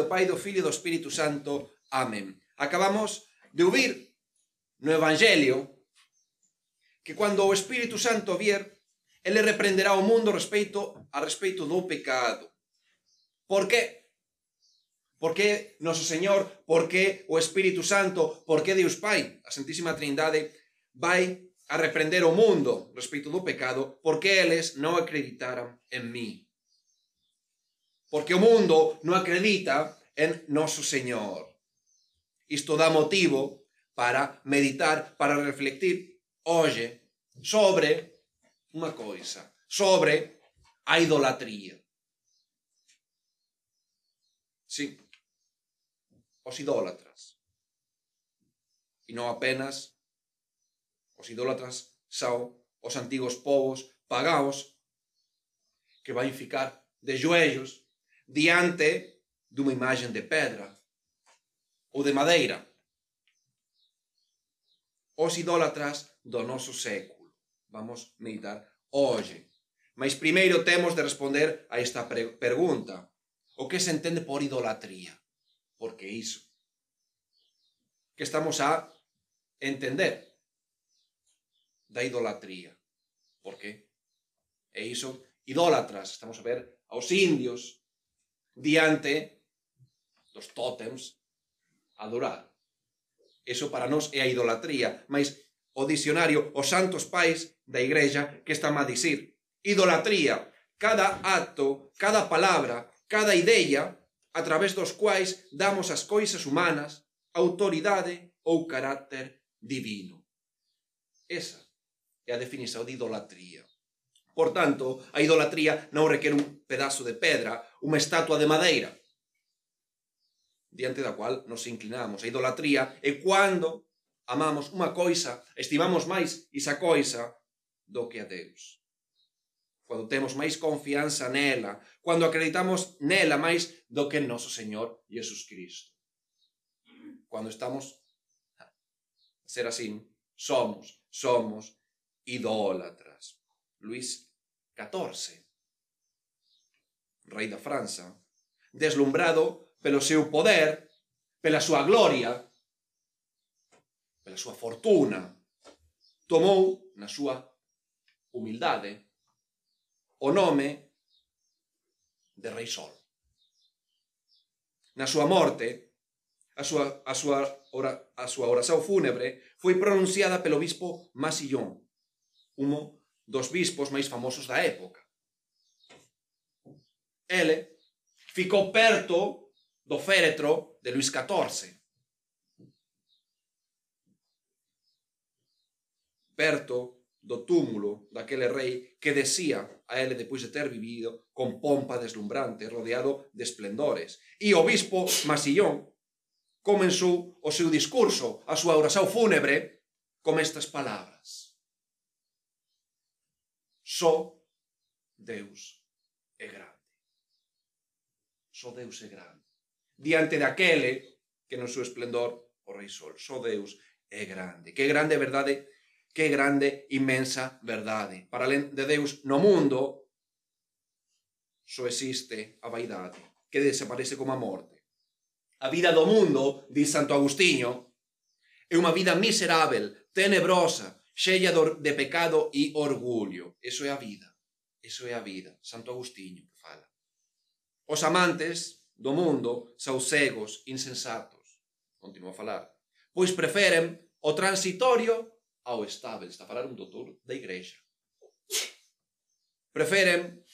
do Pai, do Filho e do Espírito Santo. Amén. Acabamos de ouvir no Evangelio que cando o Espírito Santo vier, ele reprenderá o mundo respeito a respeito do pecado. Por que? Por que Noso Señor? Por que o Espírito Santo? Por que Deus Pai? A Santísima Trindade vai a reprender o mundo respecto do pecado porque eles non acreditaran en mí. Porque o mundo non acredita en noso Señor. Isto dá motivo para meditar, para reflectir hoxe sobre unha coisa, sobre a idolatría. Sí, os idólatras. E non apenas os idólatras son os antigos povos pagaos que vai ficar de joelhos diante dunha imagen de pedra ou de madeira. Os idólatras do noso século. Vamos meditar hoxe. Mas primeiro temos de responder a esta pregunta. O que se entende por idolatría? Por que iso? Que estamos a entender da idolatría. Por que? E iso, idólatras, estamos a ver aos indios diante dos tótems adorar. Eso para nós é a idolatría, mas o dicionario, os santos pais da igrexa que están a dicir idolatría, cada acto, cada palabra, cada ideia a través dos quais damos as coisas humanas autoridade ou carácter divino. Esa é a definición de idolatría. Por tanto, a idolatría non requer un pedazo de pedra, unha estatua de madeira. Diante da cual nos inclinamos. A idolatría é cando amamos unha coisa, estimamos máis esa coisa do que a Deus. Cando temos máis confianza nela, cando acreditamos nela máis do que en noso Señor Jesus Cristo. Cando estamos a ser así, somos, somos idólatras. Luís XIV, rei da França, deslumbrado pelo seu poder, pela súa gloria, pela súa fortuna, tomou na súa humildade o nome de Rei Sol. Na súa morte, a súa, a súa, ora, a súa oración fúnebre foi pronunciada pelo bispo Masillón, uno dos bispos máis famosos da época. Ele ficou perto do feretro de Luis XIV. Perto do túmulo daquele rei que decía a ele depois de ter vivido con pompa deslumbrante, rodeado de esplendores. E o bispo Masillón comenzou o seu discurso, a súa oración fúnebre, con estas palabras. Só Deus é grande. Só Deus é grande. Diante daquele que no seu esplendor o Rei Sol. Só Deus é grande. Que grande verdade, que grande, inmensa verdade. Para além de Deus no mundo, só existe a vaidade, que desaparece como a morte. A vida do mundo, di Santo Agustinho, é unha vida miserável, tenebrosa, xella de pecado e orgullo. Eso é a vida. Eso é a vida. Santo Agustinho que fala. Os amantes do mundo saucegos insensatos. Continua a falar. Pois preferen o transitorio ao estável. Está a falar un doutor da igrexa. Preferen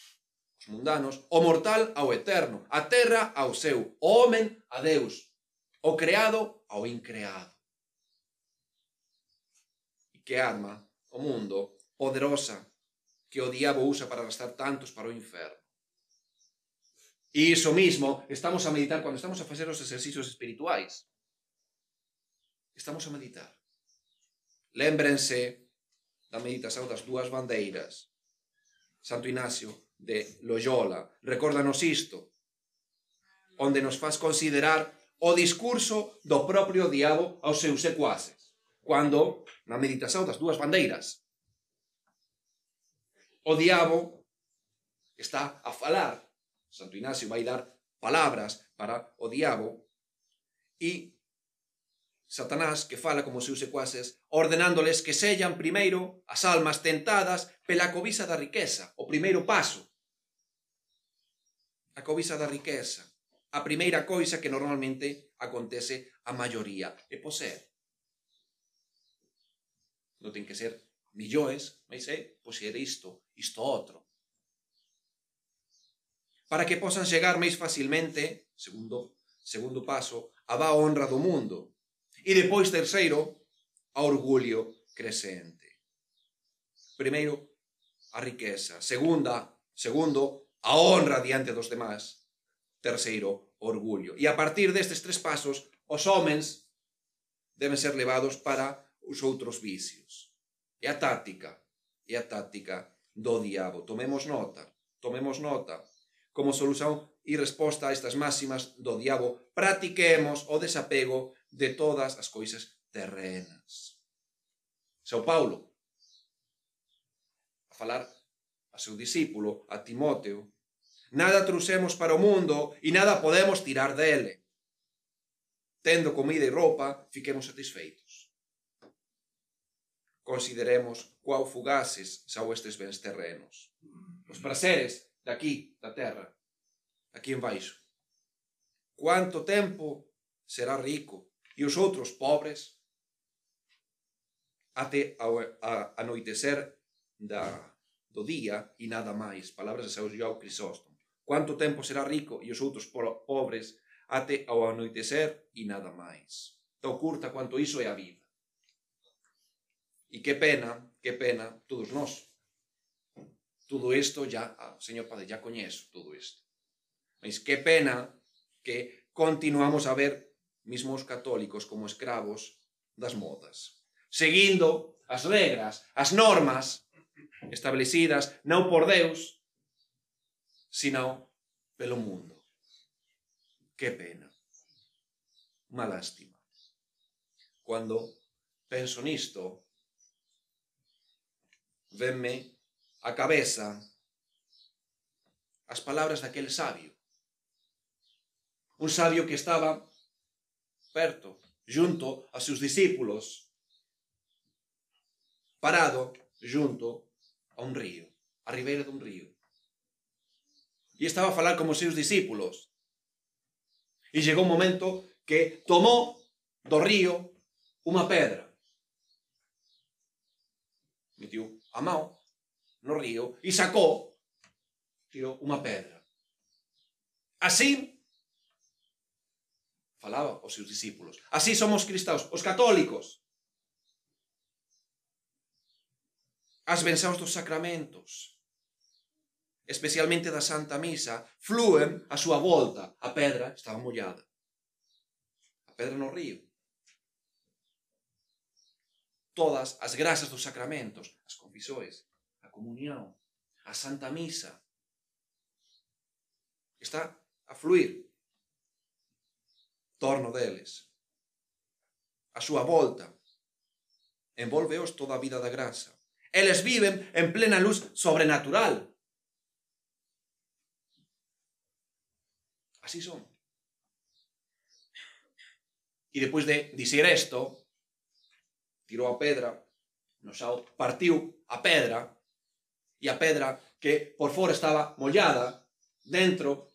os mundanos o mortal ao eterno, a terra ao seu, o homen a Deus, o creado ao increado. E que arma o mundo poderosa que o diabo usa para arrastar tantos para o inferno. E iso mismo estamos a meditar cando estamos a facer os exercicios espirituais. Estamos a meditar. Lembrense da meditación das dúas bandeiras. Santo Ignacio de Loyola recórdanos isto, onde nos faz considerar o discurso do propio diabo aos seus secuaces, cando na meditación das dúas bandeiras. O diabo está a falar Santo Ignacio vai dar palabras para o diabo e Satanás que fala como seus secuaces ordenándoles que sellan primeiro as almas tentadas pela cobisa da riqueza, o primeiro paso. A cobisa da riqueza, a primeira coisa que normalmente acontece a maioría, é poseer. Non ten que ser millóns, mas é poseer isto, isto outro. para que posan chegar máis facilmente, segundo, segundo paso, a da honra do mundo. E depois, terceiro, a orgullo crescente. Primeiro, a riqueza. Segunda, segundo, a honra diante dos demás. Terceiro, orgullo. E a partir destes tres pasos, os homens deben ser levados para os outros vicios. É a táctica, é a táctica do diabo. Tomemos nota, tomemos nota. Como solución e resposta a estas máximas do diabo, practiquemos o desapego de todas as coisas terrenas. São Paulo, a falar a seu discípulo, a Timóteo, nada trouxemos para o mundo e nada podemos tirar dele. Tendo comida e roupa, fiquemos satisfeitos. Consideremos qual fugaces são estes bens terrenos. Os prazeres daqui, da terra, aquí en baixo. Quanto tempo será rico e os outros pobres até ao anoitecer da, do día e nada máis. Palabras de São João Crisóstomo. Quanto tempo será rico e os outros pobres até ao anoitecer e nada máis. Tão curta quanto iso é a vida. E que pena, que pena, todos nós Todo isto ya, ah, señor Padre, ya coñezo todo isto. Mas que pena que continuamos a ver mismo os católicos como escravos das modas, seguindo as regras, as normas establecidas non por Deus, sino pelo mundo. Que pena. Unha lástima. Cando penso nisto, venme a cabeza as palabras daquele sabio. Un sabio que estaba perto, junto a seus discípulos, parado junto a un río, a ribeira dun río. E estaba a falar como seus discípulos. E chegou un momento que tomou do río unha pedra. Metiu a mão no río, e sacou, tirou unha pedra. Así falaba os seus discípulos. Así somos cristãos, os católicos. As bensaos dos sacramentos, especialmente da Santa Misa, fluen a súa volta. A pedra estaba mollada. A pedra no río. Todas as grasas dos sacramentos, as confisões, comunión, a Santa Misa. Está a fluir torno deles. A súa volta envolveos toda a vida da graça. Eles viven en plena luz sobrenatural. Así son. E depois de dicir isto, tirou a pedra, no ao, partiu a pedra, e a pedra que por fora estaba mollada, dentro,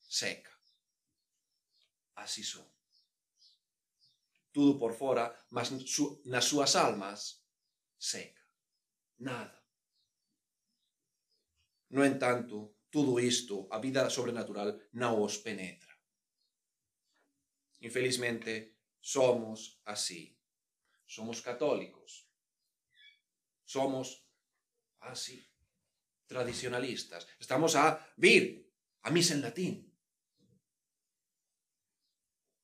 seca así son. Tudo por fora, mas nas súas almas, seca. Nada. No entanto, tudo isto, a vida sobrenatural, non os penetra. Infelizmente, somos así. Somos católicos. Somos así. Tradicionalistas. Estamos a vir a misa en latín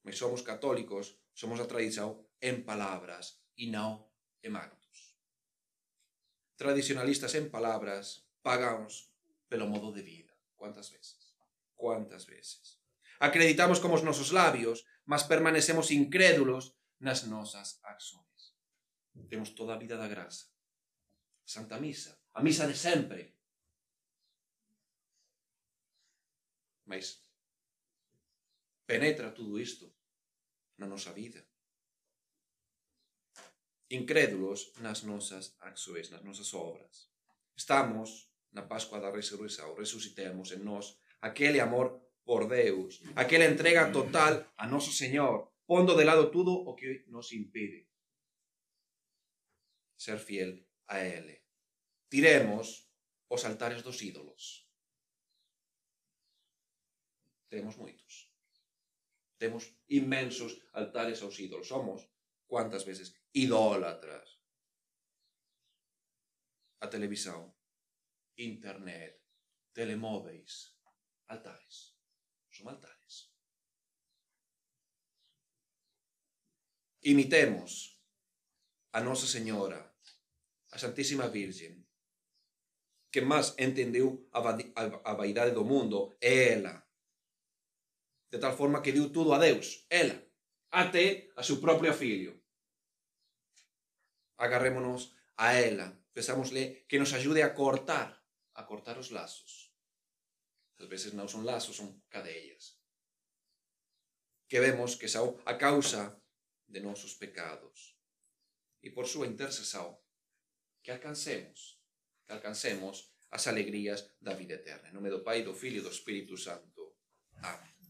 mas somos católicos, somos a tradición en palabras e non en actos. Tradicionalistas en palabras, pagamos pelo modo de vida. Cuántas veces? Cuántas veces? Acreditamos como os nosos labios, mas permanecemos incrédulos nas nosas acciones. Temos toda vida da graça. Santa Misa, a misa de sempre. Mas penetra tudo isto na nosa vida. Incrédulos nas nosas acções, nas nosas obras. Estamos na Pascua da Resurreição, resucitemos en nós aquele amor por Deus, aquela entrega total a nosso Senhor, pondo de lado tudo o que nos impide ser fiel a Ele. Tiremos os altares dos ídolos. Temos moitos. Temos inmensos altares aos ídolos. Somos, cuántas veces, idólatras. A televisão, internet, telemóveis, altares. Son altares. Imitemos a Nosa Señora, a Santísima Virgen, que máis entendeu a, vaidade do mundo, é ela. De tal forma que deu tudo a Deus, ela, até a seu propio filho. Agarrémonos a ela, pensámosle que nos ajude a cortar, a cortar os lazos. Ás veces non son lazos, son cadellas. Que vemos que son a causa de nosos pecados. E por súa intercesão, que alcancemos, que alcancemos as alegrías da vida eterna. En nome do Pai, do Filho e do Espírito Santo. Amén.